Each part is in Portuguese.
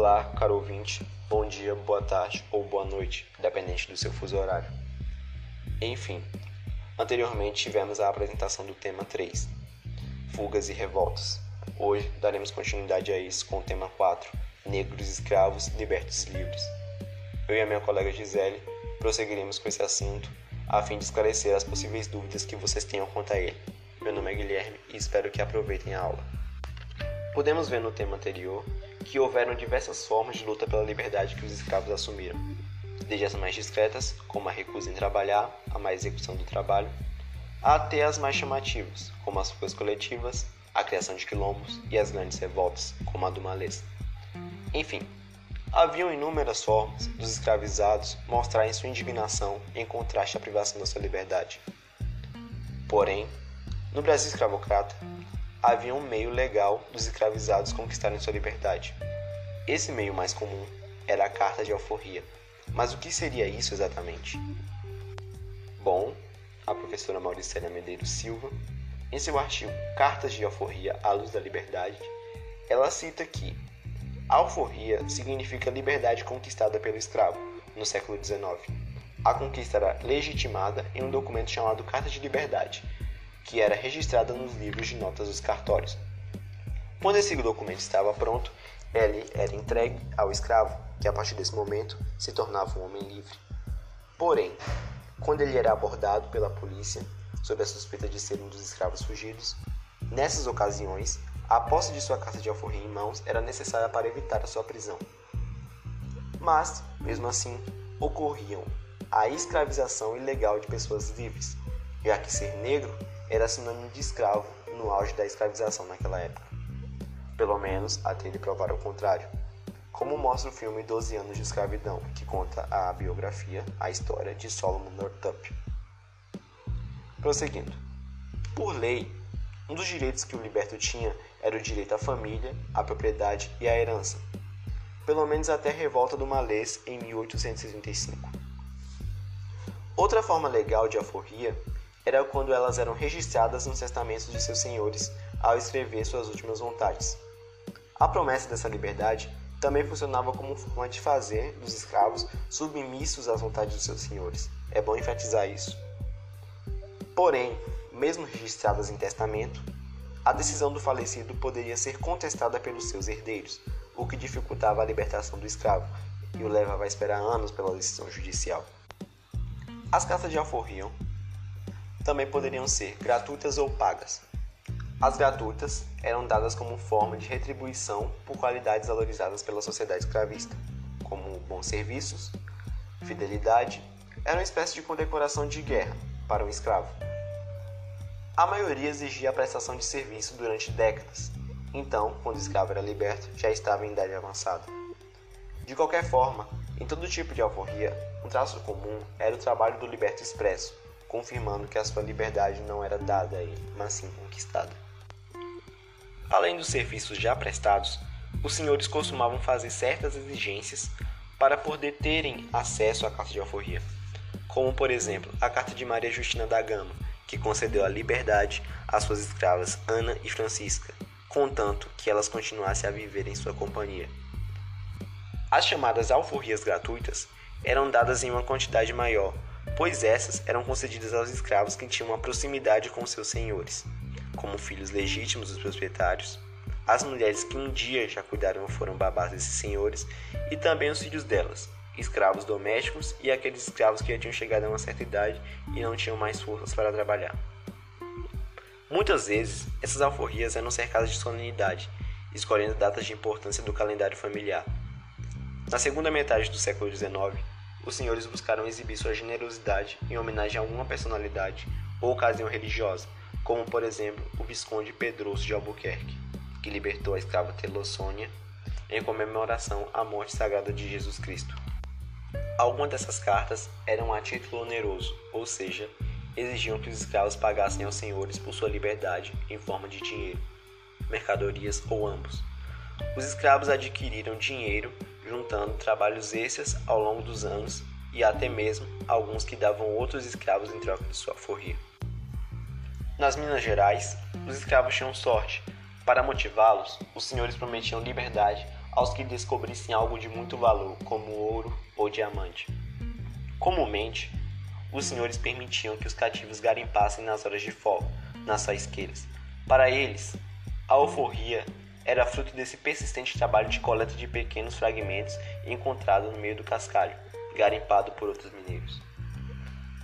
Olá, caro ouvinte. Bom dia, boa tarde ou boa noite, dependente do seu fuso horário. Enfim, anteriormente tivemos a apresentação do tema 3, Fugas e Revoltas. Hoje daremos continuidade a isso com o tema 4, Negros escravos libertos livres. Eu e a minha colega Gisele prosseguiremos com esse assunto a fim de esclarecer as possíveis dúvidas que vocês tenham quanto a ele. Meu nome é Guilherme e espero que aproveitem a aula. Podemos ver no tema anterior que houveram diversas formas de luta pela liberdade que os escravos assumiram, desde as mais discretas, como a recusa em trabalhar, a má execução do trabalho, até as mais chamativas, como as fugas coletivas, a criação de quilombos e as grandes revoltas, como a do Malês. Enfim, haviam inúmeras formas dos escravizados mostrarem sua indignação em contraste à privação da sua liberdade. Porém, no Brasil escravocrata, havia um meio legal dos escravizados conquistarem sua liberdade. Esse meio mais comum era a carta de alforria. Mas o que seria isso exatamente? Bom, a professora Mauricélia Medeiros Silva, em seu artigo Cartas de Alforria à Luz da Liberdade, ela cita que alforria significa liberdade conquistada pelo escravo no século XIX. A conquista era legitimada em um documento chamado Carta de Liberdade, que era registrada nos livros de notas dos cartórios. Quando esse documento estava pronto, ele era entregue ao escravo, que a partir desse momento se tornava um homem livre. Porém, quando ele era abordado pela polícia, sob a suspeita de ser um dos escravos fugidos, nessas ocasiões, a posse de sua carta de alforria em mãos era necessária para evitar a sua prisão. Mas, mesmo assim, ocorriam a escravização ilegal de pessoas livres, já que ser negro era sinônimo de escravo no auge da escravização naquela época. Pelo menos até ele provar o contrário. Como mostra o filme Doze Anos de Escravidão, que conta a biografia, a história de Solomon Northup. Prosseguindo. Por lei, um dos direitos que o liberto tinha era o direito à família, à propriedade e à herança, pelo menos até a revolta do Malês em 1865. Outra forma legal de alforria era quando elas eram registradas nos testamentos de seus senhores ao escrever suas últimas vontades. A promessa dessa liberdade também funcionava como forma de fazer dos escravos submissos às vontades dos seus senhores. É bom enfatizar isso. Porém, mesmo registradas em testamento, a decisão do falecido poderia ser contestada pelos seus herdeiros, o que dificultava a libertação do escravo e o levava a esperar anos pela decisão judicial. As cartas de alforria também poderiam ser gratuitas ou pagas. As gratuitas eram dadas como forma de retribuição por qualidades valorizadas pela sociedade escravista, como bons serviços, fidelidade, era uma espécie de condecoração de guerra para um escravo. A maioria exigia a prestação de serviço durante décadas, então, quando o escravo era liberto, já estava em idade avançada. De qualquer forma, em todo tipo de alforria, um traço comum era o trabalho do liberto expresso, confirmando que a sua liberdade não era dada a ele, mas sim conquistada. Além dos serviços já prestados, os senhores costumavam fazer certas exigências para poder terem acesso à carta de alforria, como por exemplo a carta de Maria Justina da Gama, que concedeu a liberdade às suas escravas Ana e Francisca, contanto que elas continuassem a viver em sua companhia. As chamadas alforrias gratuitas eram dadas em uma quantidade maior, pois essas eram concedidas aos escravos que tinham uma proximidade com seus senhores, como filhos legítimos dos proprietários, as mulheres que um dia já cuidaram ou foram babás desses senhores, e também os filhos delas, escravos domésticos e aqueles escravos que já tinham chegado a uma certa idade e não tinham mais forças para trabalhar. Muitas vezes, essas alforrias eram cercadas de solenidade, escolhendo datas de importância do calendário familiar. Na segunda metade do século XIX, os senhores buscaram exibir sua generosidade em homenagem a alguma personalidade ou ocasião religiosa, como por exemplo o Visconde Pedroso de Albuquerque, que libertou a escrava Telossônia em comemoração à morte sagrada de Jesus Cristo. Algumas dessas cartas eram a título oneroso, ou seja, exigiam que os escravos pagassem aos senhores por sua liberdade em forma de dinheiro, mercadorias ou ambos. Os escravos adquiriram dinheiro juntando trabalhos extras ao longo dos anos e até mesmo alguns que davam outros escravos em troca de sua forria. Nas Minas Gerais, os escravos tinham sorte. Para motivá-los, os senhores prometiam liberdade aos que descobrissem algo de muito valor, como ouro ou diamante. Comumente, os senhores permitiam que os cativos garimpassem nas horas de folga, nas faisqueiras. Para eles, a alforria era fruto desse persistente trabalho de coleta de pequenos fragmentos encontrados no meio do cascalho, garimpado por outros mineiros.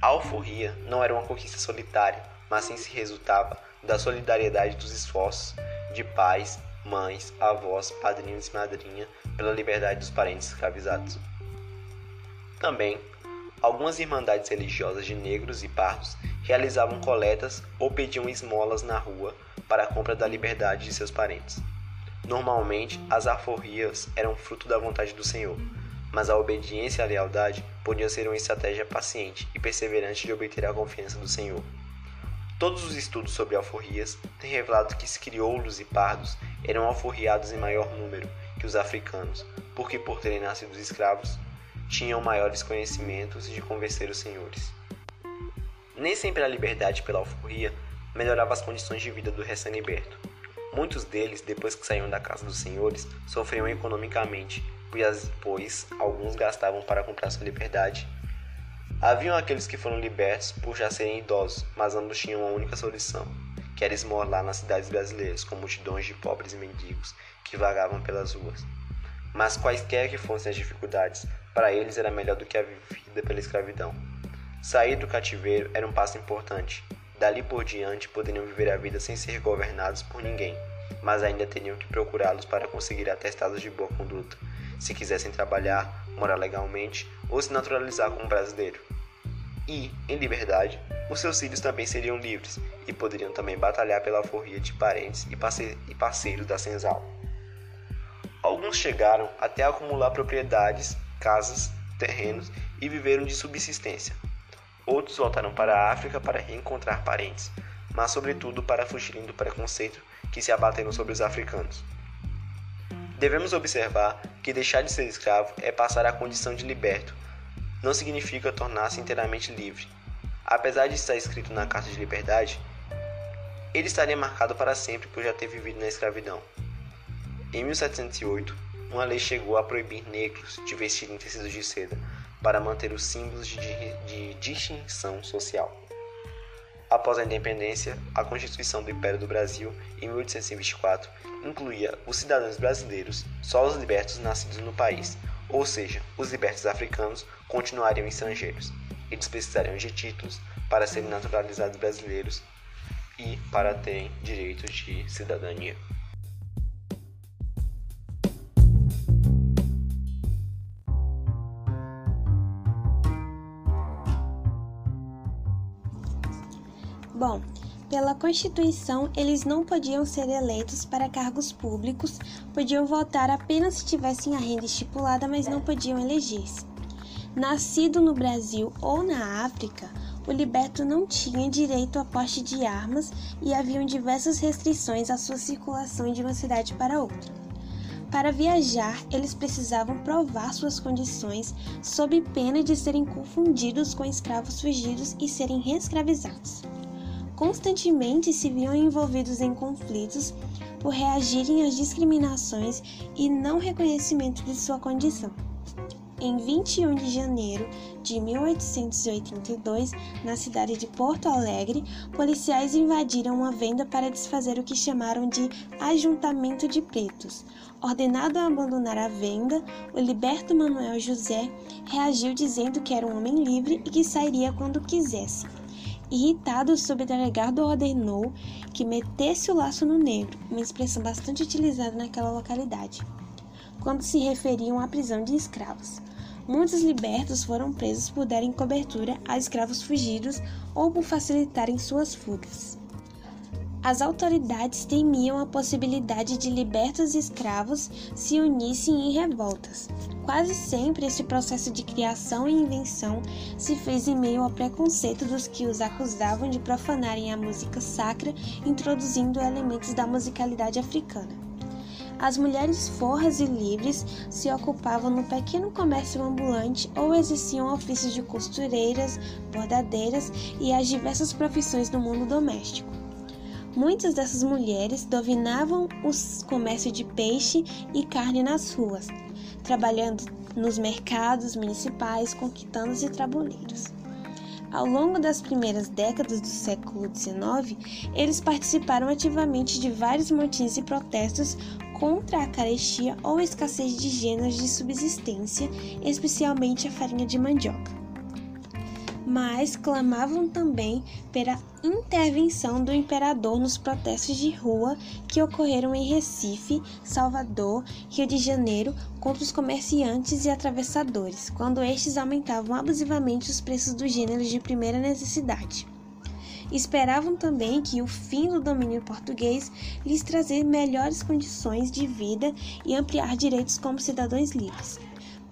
A alforria não era uma conquista solitária, mas sim se resultava da solidariedade dos esforços de pais, mães, avós, padrinhos e madrinha pela liberdade dos parentes escravizados. Também, algumas irmandades religiosas de negros e pardos realizavam coletas ou pediam esmolas na rua para a compra da liberdade de seus parentes. Normalmente, as alforrias eram fruto da vontade do Senhor, mas a obediência e a lealdade podiam ser uma estratégia paciente e perseverante de obter a confiança do Senhor. Todos os estudos sobre alforrias têm revelado que os crioulos e pardos eram alforriados em maior número que os africanos, porque por terem nascido escravos, tinham maiores conhecimentos de convencer os senhores. Nem sempre a liberdade pela alforria melhorava as condições de vida do recém-liberto. Muitos deles, depois que saíam da casa dos senhores, sofriam economicamente, pois alguns gastavam para comprar sua liberdade Haviam aqueles que foram libertos por já serem idosos, mas ambos tinham uma única solução, que era esmolar nas cidades brasileiras, com multidões de pobres e mendigos que vagavam pelas ruas. Mas quaisquer que fossem as dificuldades, para eles era melhor do que a vida pela escravidão. Sair do cativeiro era um passo importante. Dali por diante poderiam viver a vida sem ser governados por ninguém, mas ainda teriam que procurá-los para conseguir atestados de boa conduta, se quisessem trabalhar, morar legalmente ou se naturalizar como brasileiro. E, em liberdade, os seus filhos também seriam livres e poderiam também batalhar pela alforria de parentes e parceiros da senzal. Alguns chegaram até a acumular propriedades, casas, terrenos e viveram de subsistência. Outros voltaram para a África para reencontrar parentes, mas sobretudo para fugirem do preconceito que se abateram sobre os africanos. Devemos observar que deixar de ser escravo é passar à condição de liberto. Não significa tornar-se inteiramente livre. Apesar de estar escrito na Carta de Liberdade, ele estaria marcado para sempre por já ter vivido na escravidão. Em 1708, uma lei chegou a proibir negros de vestirem tecidos de seda para manter os símbolos de, de distinção social. Após a independência, a Constituição do Império do Brasil, em 1824, incluía os cidadãos brasileiros, só os libertos nascidos no país, ou seja, os libertos africanos continuariam estrangeiros. Eles precisariam de títulos para serem naturalizados brasileiros e para terem direitos de cidadania. Bom, pela Constituição, eles não podiam ser eleitos para cargos públicos, podiam votar apenas se tivessem a renda estipulada, mas não podiam eleger-se. Nascido no Brasil ou na África, o liberto não tinha direito a poste de armas e haviam diversas restrições à sua circulação de uma cidade para outra. Para viajar, eles precisavam provar suas condições sob pena de serem confundidos com escravos fugidos e serem reescravizados constantemente se viam envolvidos em conflitos por reagirem às discriminações e não reconhecimento de sua condição. Em 21 de janeiro de 1882, na cidade de Porto Alegre, policiais invadiram uma venda para desfazer o que chamaram de ajuntamento de pretos. Ordenado a abandonar a venda, o liberto Manuel José reagiu dizendo que era um homem livre e que sairia quando quisesse. Irritado, o subdelegado ordenou que metesse o laço no negro, uma expressão bastante utilizada naquela localidade, quando se referiam à prisão de escravos. Muitos libertos foram presos por darem cobertura a escravos fugidos ou por facilitarem suas fugas. As autoridades temiam a possibilidade de libertos escravos se unissem em revoltas. Quase sempre esse processo de criação e invenção se fez em meio ao preconceito dos que os acusavam de profanarem a música sacra, introduzindo elementos da musicalidade africana. As mulheres forras e livres se ocupavam no pequeno comércio ambulante ou exerciam ofícios de costureiras, bordadeiras e as diversas profissões do mundo doméstico. Muitas dessas mulheres dominavam o comércio de peixe e carne nas ruas, trabalhando nos mercados municipais, conquistando e tabuleiros. Ao longo das primeiras décadas do século XIX, eles participaram ativamente de vários motins e protestos contra a carestia ou escassez de gêneros de subsistência, especialmente a farinha de mandioca mas clamavam também pela intervenção do imperador nos protestos de rua que ocorreram em Recife, Salvador, Rio de Janeiro contra os comerciantes e atravessadores, quando estes aumentavam abusivamente os preços dos gêneros de primeira necessidade. Esperavam também que o fim do domínio português lhes trazer melhores condições de vida e ampliar direitos como cidadãos livres.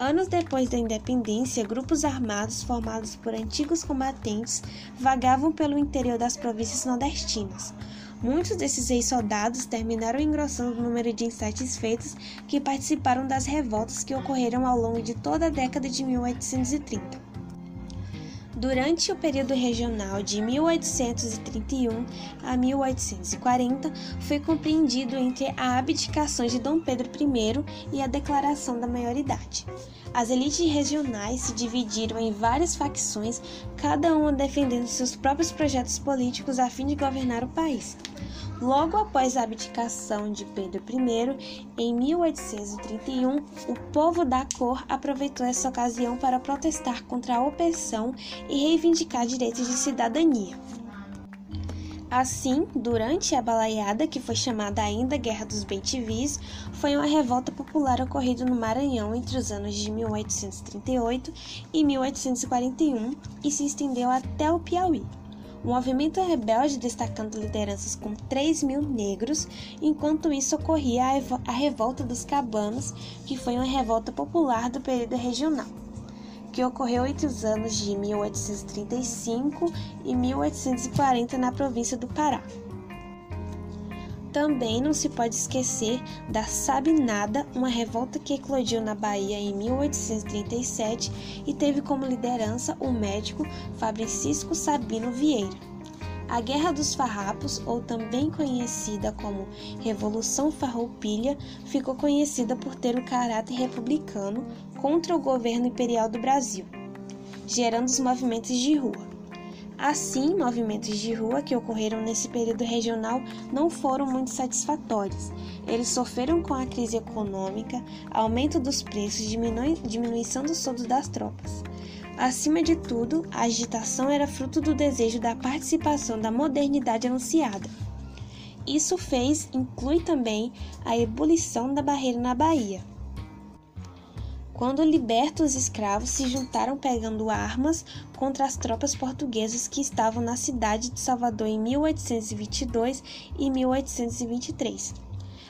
Anos depois da independência, grupos armados formados por antigos combatentes vagavam pelo interior das províncias nordestinas. Muitos desses ex-soldados terminaram engrossando o número de insatisfeitos que participaram das revoltas que ocorreram ao longo de toda a década de 1830. Durante o período regional de 1831 a 1840, foi compreendido entre a abdicação de Dom Pedro I e a declaração da maioridade. As elites regionais se dividiram em várias facções, cada uma defendendo seus próprios projetos políticos a fim de governar o país. Logo após a abdicação de Pedro I, em 1831, o povo da cor aproveitou essa ocasião para protestar contra a opressão e reivindicar direitos de cidadania. Assim, durante a balaiada, que foi chamada ainda Guerra dos Bentivis, foi uma revolta popular ocorrida no Maranhão entre os anos de 1838 e 1841 e se estendeu até o Piauí. O movimento rebelde destacando lideranças com 3 mil negros, enquanto isso ocorria a revolta dos cabanos, que foi uma revolta popular do período regional que ocorreu entre os anos de 1835 e 1840 na província do Pará. Também não se pode esquecer da Sabinada, uma revolta que eclodiu na Bahia em 1837 e teve como liderança o médico Fabricisco Sabino Vieira. A Guerra dos Farrapos, ou também conhecida como Revolução Farroupilha, ficou conhecida por ter o caráter republicano contra o governo imperial do Brasil, gerando os movimentos de rua. Assim, movimentos de rua que ocorreram nesse período regional não foram muito satisfatórios. Eles sofreram com a crise econômica, aumento dos preços, diminuição dos soldos das tropas. Acima de tudo, a agitação era fruto do desejo da participação da modernidade anunciada. Isso fez, inclui também, a ebulição da barreira na Bahia. Quando libertos os escravos se juntaram pegando armas contra as tropas portuguesas que estavam na cidade de Salvador em 1822 e 1823.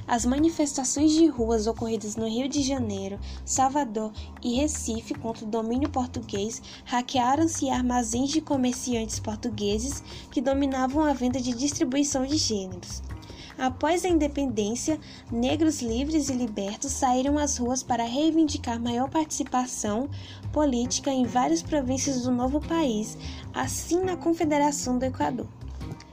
As manifestações de ruas ocorridas no Rio de Janeiro, Salvador e Recife contra o domínio português hackearam-se armazéns de comerciantes portugueses que dominavam a venda de distribuição de gêneros. Após a independência, negros livres e libertos saíram às ruas para reivindicar maior participação política em várias províncias do novo país, assim na Confederação do Equador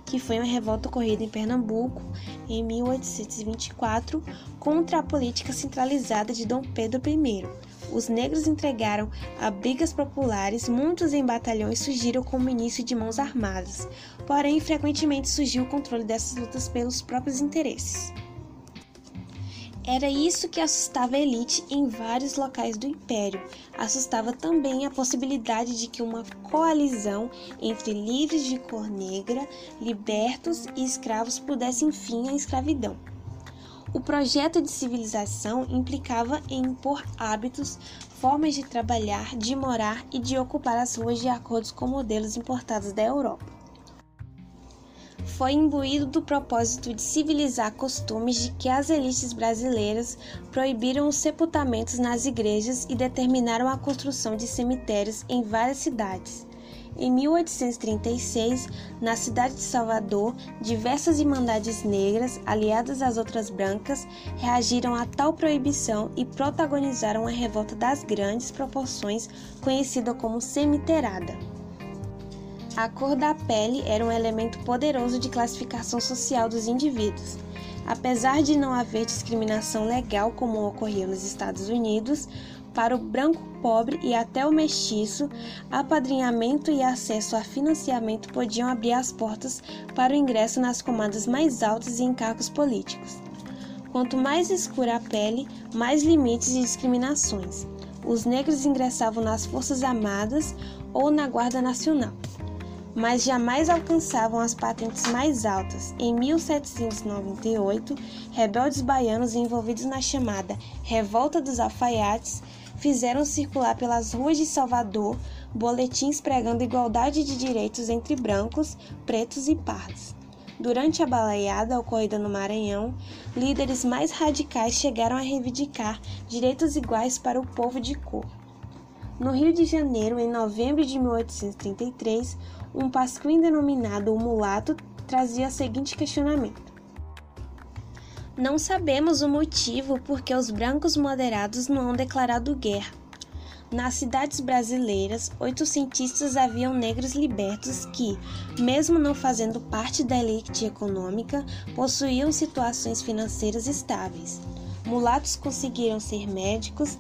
que foi uma revolta ocorrida em Pernambuco em 1824 contra a política centralizada de Dom Pedro I. Os negros entregaram abrigas populares, muitos em batalhões surgiram como início de mãos armadas, porém frequentemente surgiu o controle dessas lutas pelos próprios interesses. Era isso que assustava a elite em vários locais do império. Assustava também a possibilidade de que uma coalizão entre livres de cor negra, libertos e escravos pudesse fim à escravidão. O projeto de civilização implicava em impor hábitos, formas de trabalhar, de morar e de ocupar as ruas de acordo com modelos importados da Europa foi imbuído do propósito de civilizar costumes de que as elites brasileiras proibiram os sepultamentos nas igrejas e determinaram a construção de cemitérios em várias cidades. Em 1836, na cidade de Salvador, diversas irmandades negras, aliadas às outras brancas, reagiram a tal proibição e protagonizaram a revolta das grandes proporções, conhecida como cemiterada. A cor da pele era um elemento poderoso de classificação social dos indivíduos. Apesar de não haver discriminação legal como ocorria nos Estados Unidos, para o branco pobre e até o mestiço, apadrinhamento e acesso a financiamento podiam abrir as portas para o ingresso nas comandas mais altas e em cargos políticos. Quanto mais escura a pele, mais limites e discriminações. Os negros ingressavam nas Forças Armadas ou na Guarda Nacional mas jamais alcançavam as patentes mais altas. Em 1798, rebeldes baianos envolvidos na chamada Revolta dos Alfaiates fizeram circular pelas ruas de Salvador boletins pregando igualdade de direitos entre brancos, pretos e pardos. Durante a balaiada ocorrida no Maranhão, líderes mais radicais chegaram a reivindicar direitos iguais para o povo de cor. No Rio de Janeiro, em novembro de 1833, um pasquim denominado o Mulato trazia o seguinte questionamento: Não sabemos o motivo por que os brancos moderados não han declarado guerra. Nas cidades brasileiras, oito cientistas haviam negros libertos que, mesmo não fazendo parte da elite econômica, possuíam situações financeiras estáveis. Mulatos conseguiram ser médicos,